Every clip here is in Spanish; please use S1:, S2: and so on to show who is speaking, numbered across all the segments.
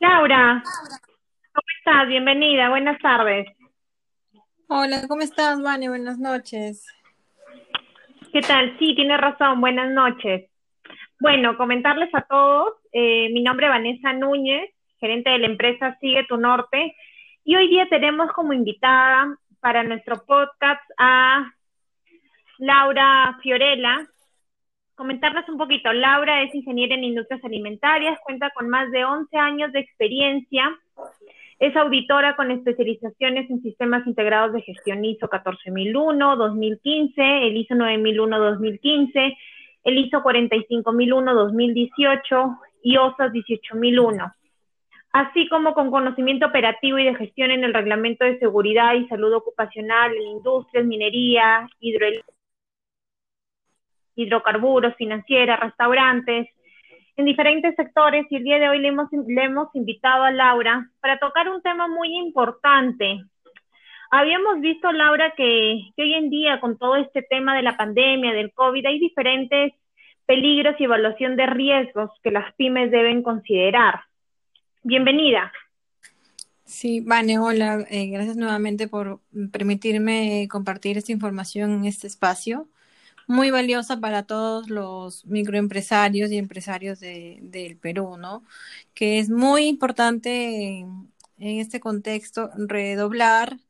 S1: Laura, ¿cómo estás? Bienvenida, buenas tardes.
S2: Hola, ¿cómo estás, Vane? Buenas noches.
S1: ¿Qué tal? Sí, tienes razón, buenas noches. Bueno, comentarles a todos, eh, mi nombre es Vanessa Núñez, gerente de la empresa Sigue tu Norte, y hoy día tenemos como invitada para nuestro podcast a Laura Fiorella. Comentarles un poquito, Laura es ingeniera en industrias alimentarias, cuenta con más de 11 años de experiencia, es auditora con especializaciones en sistemas integrados de gestión ISO 14001, 2015, el ISO 9001, 2015, el ISO 45001, 2018 y OSAS 18001 así como con conocimiento operativo y de gestión en el Reglamento de Seguridad y Salud Ocupacional en industrias, minería, hidrocarburos, financieras, restaurantes, en diferentes sectores y el día de hoy le hemos, le hemos invitado a Laura para tocar un tema muy importante. Habíamos visto, Laura, que, hoy en día con todo este tema de la pandemia, del COVID, hay diferentes peligros y evaluación de riesgos que las pymes deben considerar. Bienvenida.
S2: Sí, Vane, hola. Eh, gracias nuevamente por permitirme compartir esta información en este espacio. Muy valiosa para todos los microempresarios y empresarios de, del Perú, ¿no? Que es muy importante en, este contexto redoblar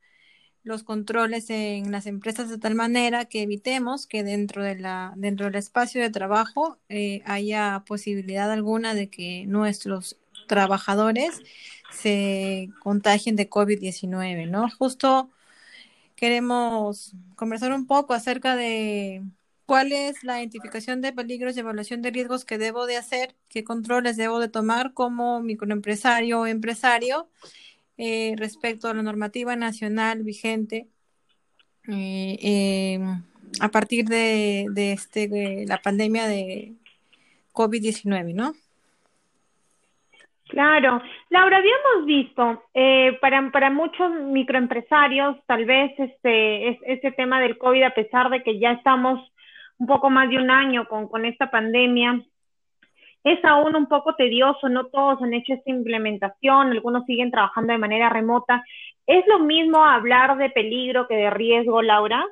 S2: los controles en las empresas de tal manera que evitemos que dentro de la dentro del espacio de trabajo eh, haya posibilidad alguna de que nuestros trabajadores se contagien de COVID-19, ¿no? Justo queremos conversar un poco acerca de cuál es la identificación de peligros y evaluación de riesgos que debo de hacer, qué controles debo de tomar como microempresario o empresario eh, respecto a la normativa nacional vigente eh, em, a partir de, de, este, de la pandemia de COVID-19, ¿no?
S1: Claro, Laura, habíamos visto eh, para, para muchos microempresarios tal vez este, es, este tema del COVID, a pesar de que ya estamos un poco más de un año con, con esta pandemia, es aún un poco tedioso, no todos han hecho esta implementación, algunos siguen trabajando de manera remota. ¿Es lo mismo hablar de peligro que de riesgo, Laura?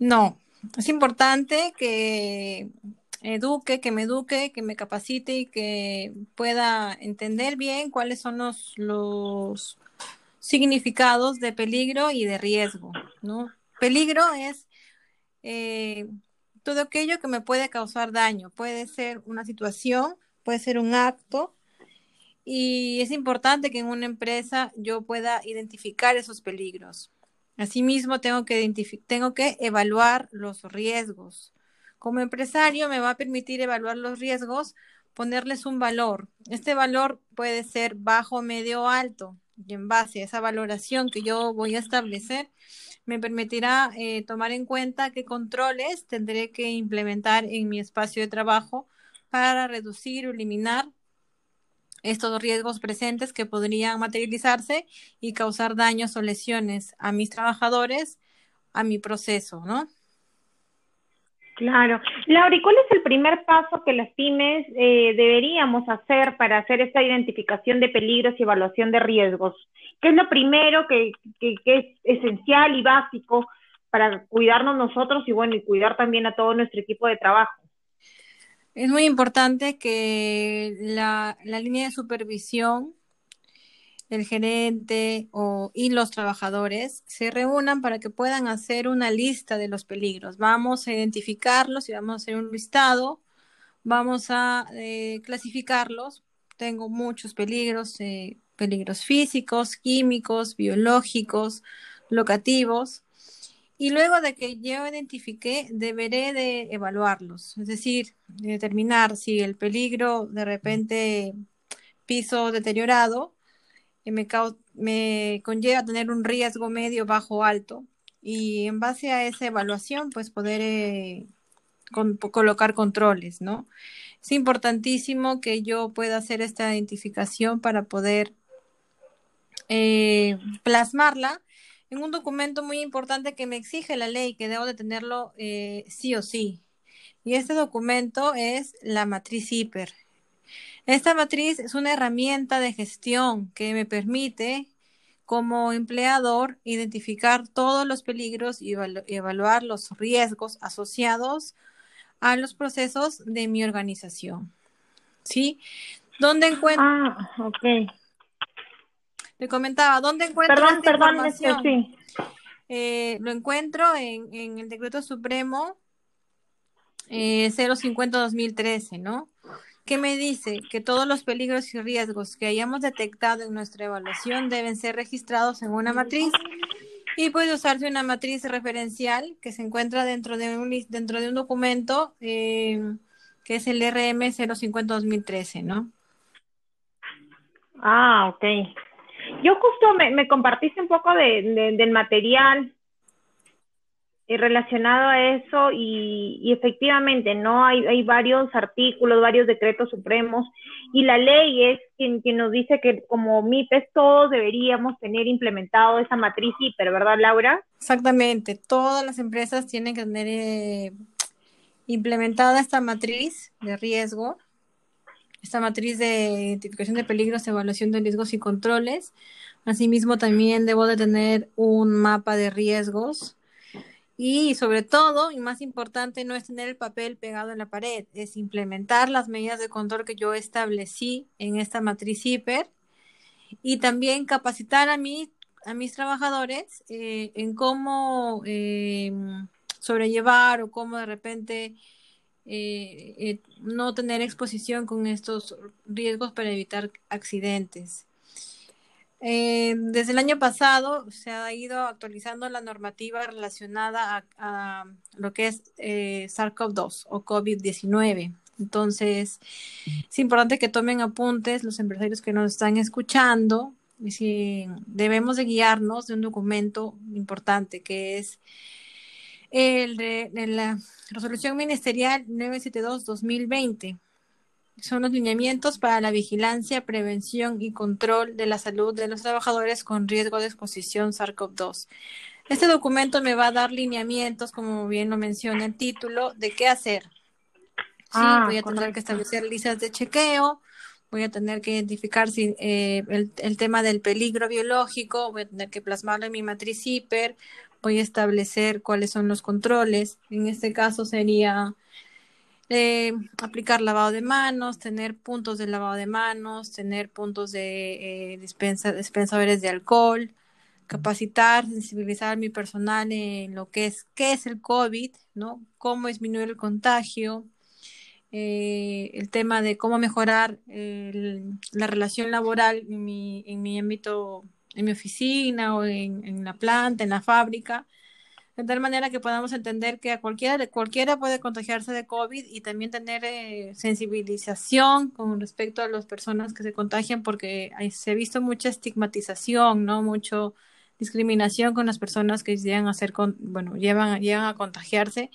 S2: No, es importante que eduque, que me eduque, que me capacite y que pueda entender bien cuáles son los, los significados de peligro y de riesgo, ¿no? Peligro es eh, todo aquello que me puede causar daño, puede ser una situación, puede ser un acto, y es importante que en una empresa yo pueda identificar esos peligros. Asimismo, tengo que, tengo que evaluar los riesgos. Como empresario me va a permitir evaluar los riesgos, ponerles un valor. Este valor puede ser bajo, medio o alto. Y en base a esa valoración que yo voy a establecer, me permitirá eh, tomar en cuenta qué controles tendré que implementar en mi espacio de trabajo para reducir o eliminar estos riesgos presentes que podrían materializarse y causar daños o lesiones a mis trabajadores, a mi proceso, ¿no?
S1: Claro. Laura, ¿y cuál es el primer paso que las pymes eh, deberíamos hacer para hacer esta identificación de peligros y evaluación de riesgos? ¿Qué es lo primero que, que, es esencial y básico para cuidarnos nosotros y bueno, y cuidar también a todo nuestro equipo de trabajo?
S2: Es muy importante que la, la línea de supervisión el gerente o, y los trabajadores se reúnan para que puedan hacer una lista de los peligros. Vamos a identificarlos y vamos a hacer un listado, vamos a eh, clasificarlos. Tengo muchos peligros, eh, peligros físicos, químicos, biológicos, locativos. Y luego de que yo identifique, deberé de evaluarlos, es decir, determinar si el peligro de repente piso deteriorado me, me conlleva tener un riesgo medio, bajo, alto. Y en base a esa evaluación, pues poder eh, colocar controles, ¿no? Es importantísimo que yo pueda hacer esta identificación para poder eh, plasmarla en un documento muy importante que me exige la ley, que debo de tenerlo eh, sí o sí. Y este documento es la matriz hiper, Esta matriz es una herramienta de gestión que me permite como empleador identificar todos los peligros y evaluar los riesgos asociados a los procesos de mi organización. ¿Sí? ¿Dónde encuentro?
S1: Ah, ok.
S2: Te comentaba, ¿dónde encuentro
S1: perdón, perdón, sí.
S2: Eh, lo encuentro en, en, el decreto supremo eh, 050-2013, ¿no? ¿Qué me dice que todos los peligros y riesgos que hayamos detectado en nuestra evaluación deben ser registrados en una matriz y puede usarse una matriz referencial que se encuentra dentro de un, dentro de un documento eh, que es el RM 050-2013, ¿no?
S1: Ah, ok. Yo justo me, compartiste un poco de, del material relacionado a eso y, efectivamente, ¿no? Hay, hay varios artículos, varios decretos supremos y la ley es quien, quien nos dice que como MIPES todos deberíamos tener implementado esa matriz hiper, ¿verdad, Laura?
S2: Exactamente, todas las empresas tienen que tener eh, implementada esta matriz de riesgo esta matriz de identificación de peligros, evaluación de riesgos y controles. Asimismo, también debo de tener un mapa de riesgos. Y sobre todo, y más importante, no es tener el papel pegado en la pared, es implementar las medidas de control que yo establecí en esta matriz hiper y también capacitar a, mí, a mis trabajadores eh, en cómo eh, sobrellevar o cómo de repente eh, eh, no tener exposición con estos riesgos para evitar accidentes. Eh, desde el año pasado se ha ido actualizando la normativa relacionada a, lo que es SARS-CoV-2 o COVID-19. Entonces, es importante que tomen apuntes los empresarios que nos están escuchando. Y si debemos de guiarnos de un documento importante que es el de, la resolución ministerial 972-2020. Son los lineamientos para la vigilancia, prevención y control de la salud de los trabajadores con riesgo de exposición SARS-CoV-2. Este documento me va a dar lineamientos, como bien lo menciona el título, de qué hacer. Sí, ah, voy a tener que establecer listas de chequeo, voy a tener que identificar si, eh, el, el, tema del peligro biológico, voy a tener que plasmarlo en mi matriz hiper, voy a establecer cuáles son los controles. En este caso sería eh, aplicar lavado de manos, tener puntos de lavado de manos, tener puntos de eh, dispensa, dispensadores de alcohol, capacitar, sensibilizar a mi personal en lo que es qué es el COVID, ¿no? Cómo disminuir el contagio, eh, el tema de cómo mejorar la relación laboral en mi, en mi ámbito en mi oficina o en, la planta, en la fábrica, de tal manera que podamos entender que a cualquiera, cualquiera puede contagiarse de COVID y también tener eh, sensibilización con respecto a las personas que se contagian porque se ha visto mucha estigmatización, ¿no? Mucho discriminación con las personas que llegan a ser, con, bueno, llevan, llegan a contagiarse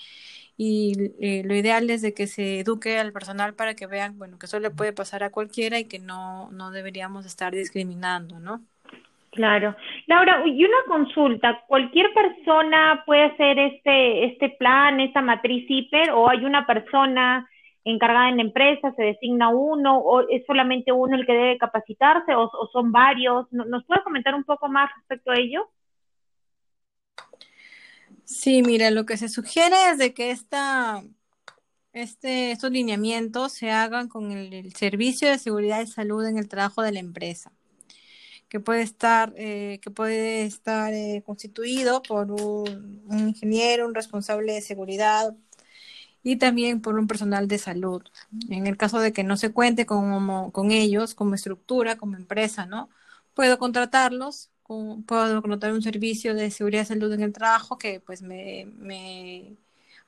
S2: y eh, lo ideal es de que se eduque al personal para que vean, bueno, que eso le puede pasar a cualquiera y que no, no deberíamos estar discriminando, ¿no?
S1: Claro. Laura, y una consulta, ¿cualquier persona puede hacer este, este plan, esta matriz hiper, o hay una persona encargada en la empresa, se designa uno, o es solamente uno el que debe capacitarse, o, son varios? ¿Nos puedes comentar un poco más respecto a ello?
S2: Sí, mira, lo que se sugiere es de que esta, este, estos lineamientos se hagan con el Servicio de Seguridad y Salud en el trabajo de la empresa que puede estar, eh, que puede estar eh, constituido por un, ingeniero, un responsable de seguridad y también por un personal de salud. En el caso de que no se cuente con, con ellos como estructura, como empresa, ¿no? Puedo contratarlos, puedo contratar un servicio de seguridad y salud en el trabajo que pues me, me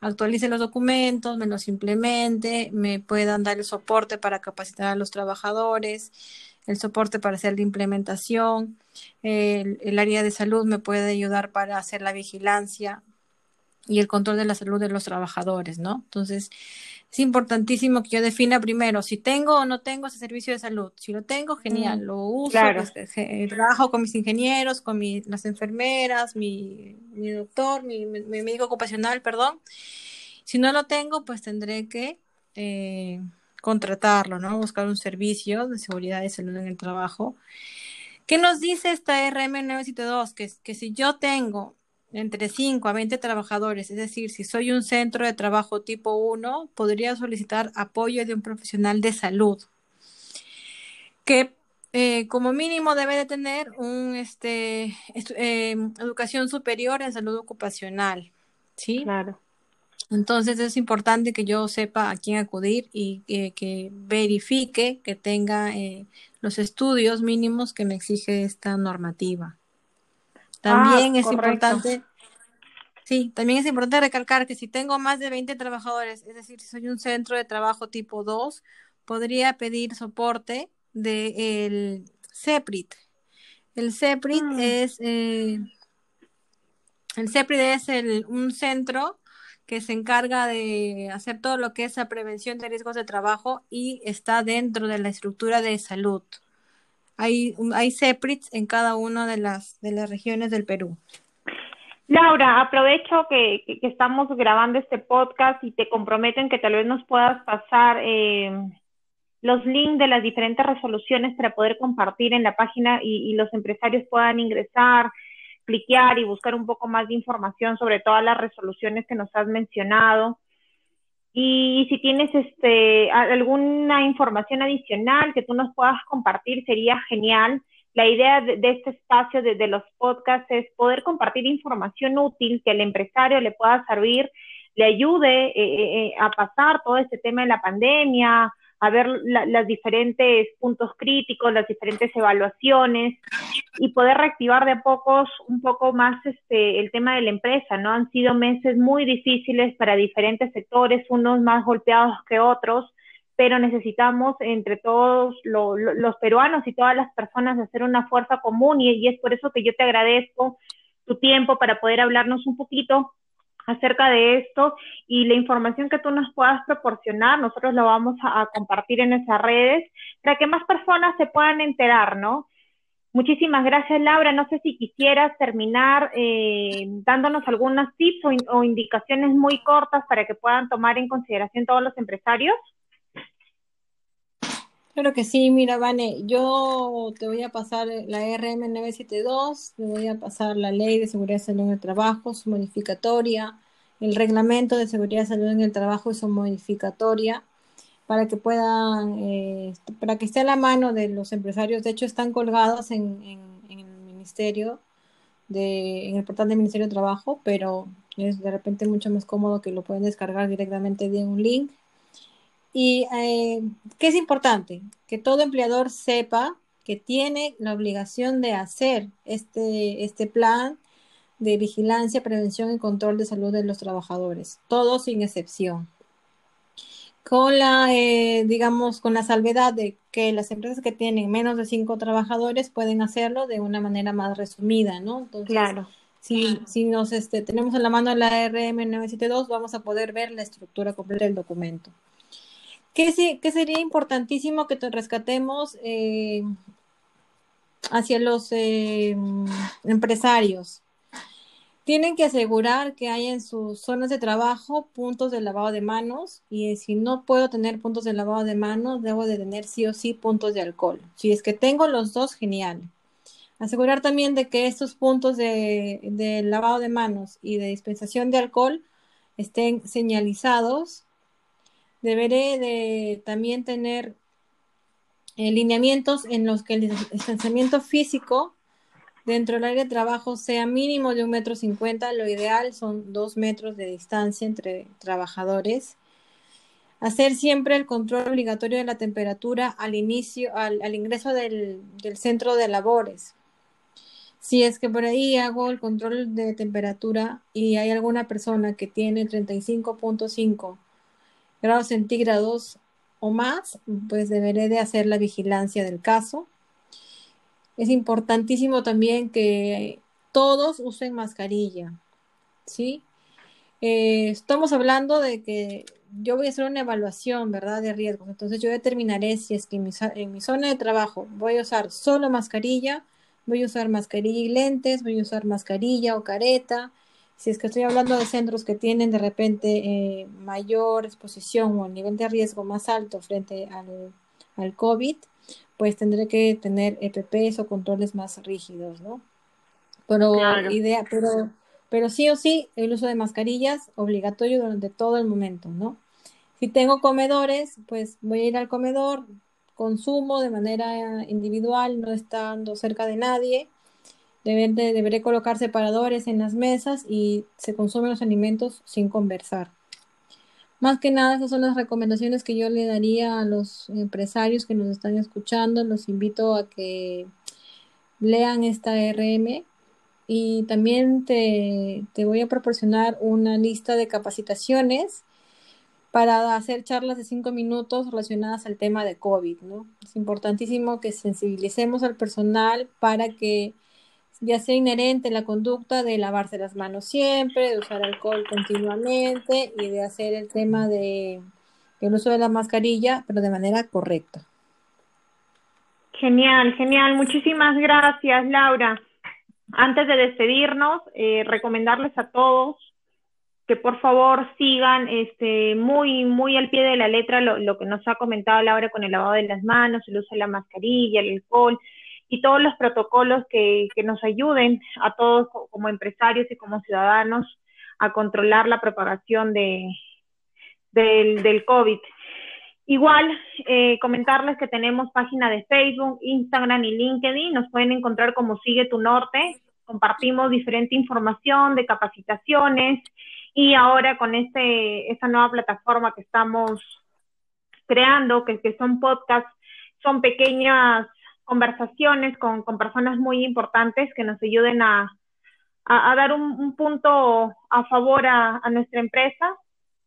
S2: actualice los documentos, me los implemente, me puedan dar el soporte para capacitar a los trabajadores, el soporte para hacer la implementación, el, área de salud me puede ayudar para hacer la vigilancia y el control de la salud de los trabajadores, ¿no? Entonces, es importantísimo que yo defina primero si tengo o no tengo ese servicio de salud. Si lo tengo, genial, lo uso, pues, trabajo con mis ingenieros, con las enfermeras, mi, mi doctor, mi, mi, médico ocupacional, perdón. Si no lo tengo, pues tendré que eh, contratarlo, ¿no? Buscar un servicio de seguridad y salud en el trabajo. ¿Qué nos dice esta RM972? Que, que si yo tengo entre 5 a 20 trabajadores, es decir, si soy un centro de trabajo tipo 1, podría solicitar apoyo de un profesional de salud que eh, como mínimo debe de tener un este eh, educación superior en salud ocupacional, ¿sí?
S1: Claro.
S2: Entonces es importante que yo sepa a quién acudir y que verifique que tenga eh, los estudios mínimos que me exige esta normativa. También ah, es importante, sí, también es importante recalcar que si tengo más de 20 trabajadores, es decir, si soy un centro de trabajo tipo 2, podría pedir soporte del CEPRIT. El CEPRIT mm. es eh, el CEPRIT es el, un centro que se encarga de hacer todo lo que es la prevención de riesgos de trabajo y está dentro de la estructura de salud. Hay, hay CEPRITs en cada una de las, de las regiones del Perú.
S1: Laura, aprovecho que, estamos grabando este podcast y te comprometen que tal vez nos puedas pasar eh, los links de las diferentes resoluciones para poder compartir en la página y, los empresarios puedan ingresar, cliquear y buscar un poco más de información sobre todas las resoluciones que nos has mencionado. Y, si tienes este, alguna información adicional que tú nos puedas compartir, sería genial. La idea de, este espacio, de, los podcasts, es poder compartir información útil que al empresario le pueda servir, le ayude eh, eh, eh, a pasar todo este tema de la pandemia, a ver los diferentes puntos críticos, las diferentes evaluaciones y poder reactivar de pocos un poco más este el tema de la empresa, ¿no? Han sido meses muy difíciles para diferentes sectores, unos más golpeados que otros, pero necesitamos entre todos los peruanos y todas las personas hacer una fuerza común y es por eso que yo te agradezco tu tiempo para poder hablarnos un poquito acerca de esto y la información que tú nos puedas proporcionar, nosotros lo vamos a, compartir en esas redes para que más personas se puedan enterar, ¿no? Muchísimas gracias, Laura. No sé si quisieras terminar eh, dándonos algunas tips o, indicaciones muy cortas para que puedan tomar en consideración todos los empresarios.
S2: Claro que sí, mira, Vane, yo te voy a pasar la RM972, te voy a pasar la Ley de Seguridad y Salud en el Trabajo, su modificatoria, el Reglamento de Seguridad y Salud en el Trabajo y su modificatoria, para que puedan, eh, para que esté a la mano de los empresarios. De hecho, están colgados en, el Ministerio, en el portal del Ministerio de Trabajo, pero es de repente mucho más cómodo que lo pueden descargar directamente de un link y eh, ¿qué es importante? Que todo empleador sepa que tiene la obligación de hacer este, este plan de vigilancia, prevención y control de salud de los trabajadores, todos sin excepción. Con la, eh, digamos, con la salvedad de que las empresas que tienen menos de cinco trabajadores pueden hacerlo de una manera más resumida, ¿no?
S1: Entonces, claro.
S2: Si, si nos este, tenemos en la mano la RM972, vamos a poder ver la estructura completa del documento. ¿Qué, sería importantísimo que te rescatemos eh, hacia los eh, empresarios? Tienen que asegurar que hay en sus zonas de trabajo puntos de lavado de manos y si no puedo tener puntos de lavado de manos, debo de tener sí o sí puntos de alcohol. Si es que tengo los dos, genial. Asegurar también de que estos puntos de, de lavado de manos y de dispensación de alcohol estén señalizados deberé de también tener eh, lineamientos en los que el distanciamiento físico dentro del área de trabajo sea mínimo de un metro cincuenta, lo ideal son dos metros de distancia entre trabajadores. Hacer siempre el control obligatorio de la temperatura al inicio, al, ingreso del, del centro de labores. Si es que por ahí hago el control de temperatura y hay alguna persona que tiene 35.5 grados centígrados o más, pues deberé de hacer la vigilancia del caso. Es importantísimo también que todos usen mascarilla, ¿sí? Eh, estamos hablando de que yo voy a hacer una evaluación, ¿verdad?, de riesgos. Entonces yo determinaré si es que en mi, zona de trabajo voy a usar solo mascarilla, voy a usar mascarilla y lentes, voy a usar mascarilla o careta, Si es que estoy hablando de centros que tienen de repente eh, mayor exposición o nivel de riesgo más alto frente al, al COVID, pues tendré que tener EPPs o controles más rígidos, ¿no? Pero idea, pero, pero sí o sí, el uso de mascarillas obligatorio durante todo el momento, ¿no? Si tengo comedores, pues voy a ir al comedor, consumo de manera individual, no estando cerca de nadie, deberé colocar separadores en las mesas y se consumen los alimentos sin conversar. Más que nada, esas son las recomendaciones que yo le daría a los empresarios que nos están escuchando. Los invito a que lean esta RM y también te, voy a proporcionar una lista de capacitaciones para hacer charlas de cinco minutos relacionadas al tema de COVID, ¿no? Es importantísimo que sensibilicemos al personal para que ya sea inherente la conducta de lavarse las manos siempre, de usar alcohol continuamente y de hacer el tema de el uso de la mascarilla, pero de manera correcta.
S1: Genial, genial. Muchísimas gracias, Laura. Antes de despedirnos, eh, recomendarles a todos que por favor sigan este, muy, muy al pie de la letra lo, lo que nos ha comentado Laura con el lavado de las manos, el uso de la mascarilla, el alcohol, y todos los protocolos que, nos ayuden a todos como empresarios y como ciudadanos a controlar la propagación de, del, del COVID. Igual, eh, comentarles que tenemos página de Facebook, Instagram y LinkedIn. Nos pueden encontrar como Sigue tu Norte. Compartimos diferente información de capacitaciones y ahora con este, esta nueva plataforma que estamos creando, que, que son podcasts, son pequeñas conversaciones con, con personas muy importantes que nos ayuden a, a, dar un, punto a favor a, a, nuestra empresa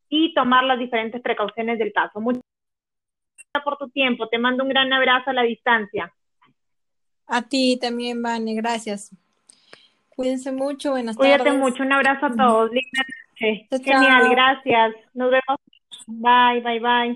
S1: y tomar las diferentes precauciones del caso. Muchas gracias por tu tiempo. Te mando un gran abrazo a la distancia.
S2: A ti también, Vane. Gracias. Cuídense mucho. Buenas
S1: Cuídate mucho. Un abrazo a todos. Linda noche. Genial. Gracias. Nos vemos. Bye, bye, bye.